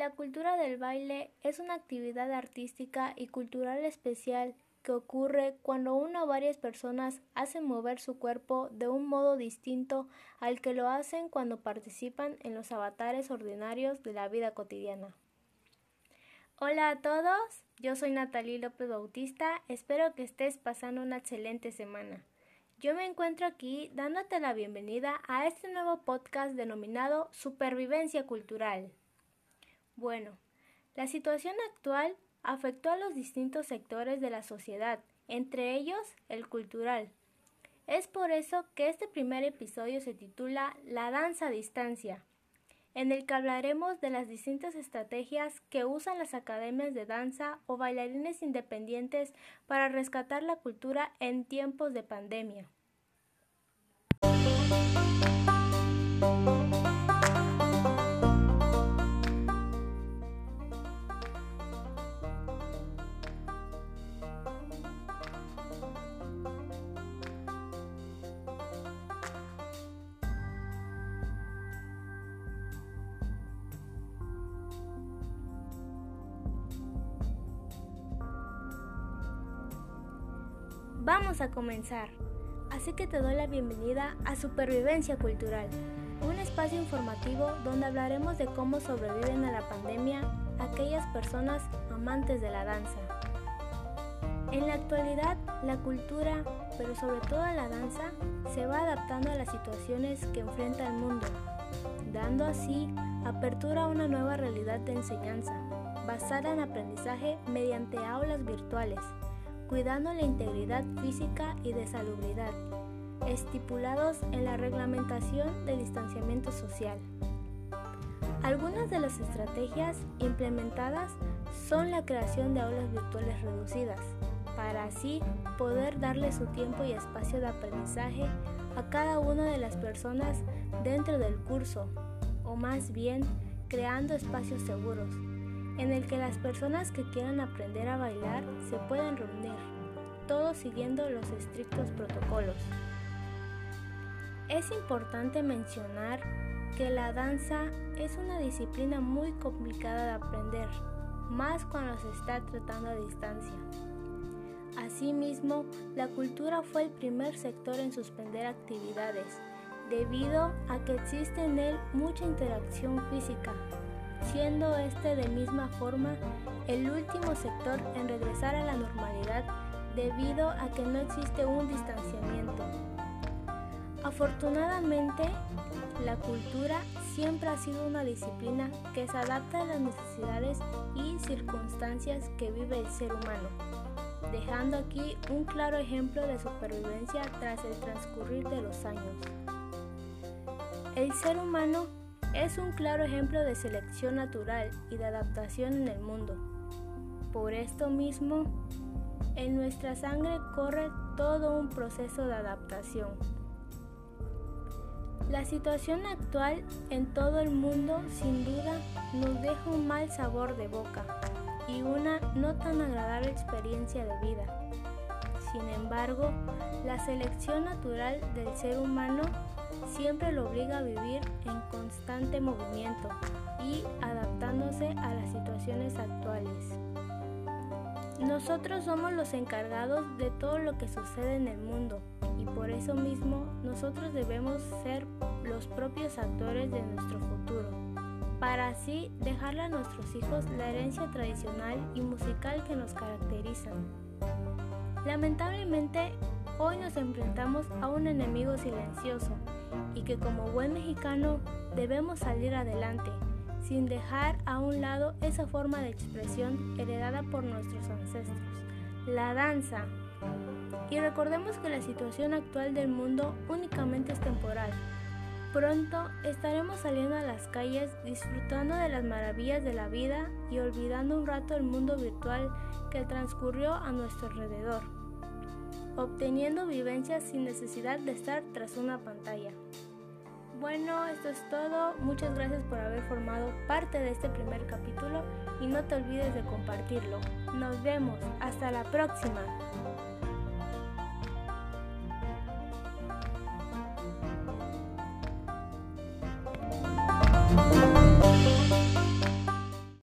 La cultura del baile es una actividad artística y cultural especial que ocurre cuando una o varias personas hacen mover su cuerpo de un modo distinto al que lo hacen cuando participan en los avatares ordinarios de la vida cotidiana. Hola a todos, yo soy Natalie López Bautista, espero que estés pasando una excelente semana. Yo me encuentro aquí dándote la bienvenida a este nuevo podcast denominado Supervivencia Cultural. Bueno, la situación actual afectó a los distintos sectores de la sociedad, entre ellos el cultural. Es por eso que este primer episodio se titula La danza a distancia, en el que hablaremos de las distintas estrategias que usan las academias de danza o bailarines independientes para rescatar la cultura en tiempos de pandemia. Vamos a comenzar. Así que te doy la bienvenida a Supervivencia Cultural, un espacio informativo donde hablaremos de cómo sobreviven a la pandemia aquellas personas amantes de la danza. En la actualidad, la cultura, pero sobre todo la danza, se va adaptando a las situaciones que enfrenta el mundo, dando así apertura a una nueva realidad de enseñanza, basada en aprendizaje mediante aulas virtuales cuidando la integridad física y de salubridad, estipulados en la reglamentación de distanciamiento social. Algunas de las estrategias implementadas son la creación de aulas virtuales reducidas, para así poder darle su tiempo y espacio de aprendizaje a cada una de las personas dentro del curso, o más bien creando espacios seguros en el que las personas que quieran aprender a bailar se pueden reunir, todos siguiendo los estrictos protocolos. Es importante mencionar que la danza es una disciplina muy complicada de aprender, más cuando se está tratando a distancia. Asimismo, la cultura fue el primer sector en suspender actividades, debido a que existe en él mucha interacción física, siendo este de misma forma el último sector en regresar a la normalidad debido a que no existe un distanciamiento. Afortunadamente, la cultura siempre ha sido una disciplina que se adapta a las necesidades y circunstancias que vive el ser humano, dejando aquí un claro ejemplo de supervivencia tras el transcurrir de los años. El ser humano es un claro ejemplo de selección natural y de adaptación en el mundo. Por esto mismo, en nuestra sangre corre todo un proceso de adaptación. La situación actual en todo el mundo sin duda nos deja un mal sabor de boca y una no tan agradable experiencia de vida. Sin embargo, la selección natural del ser humano siempre lo obliga a vivir en constante movimiento y adaptándose a las situaciones actuales. Nosotros somos los encargados de todo lo que sucede en el mundo y por eso mismo nosotros debemos ser los propios actores de nuestro futuro, para así dejarle a nuestros hijos la herencia tradicional y musical que nos caracterizan. Lamentablemente, hoy nos enfrentamos a un enemigo silencioso y que como buen mexicano debemos salir adelante, sin dejar a un lado esa forma de expresión heredada por nuestros ancestros, la danza. Y recordemos que la situación actual del mundo únicamente es temporal. Pronto estaremos saliendo a las calles disfrutando de las maravillas de la vida y olvidando un rato el mundo virtual que transcurrió a nuestro alrededor, obteniendo vivencias sin necesidad de estar tras una pantalla. Bueno, esto es todo. Muchas gracias por haber formado parte de este primer capítulo y no te olvides de compartirlo. Nos vemos. Hasta la próxima.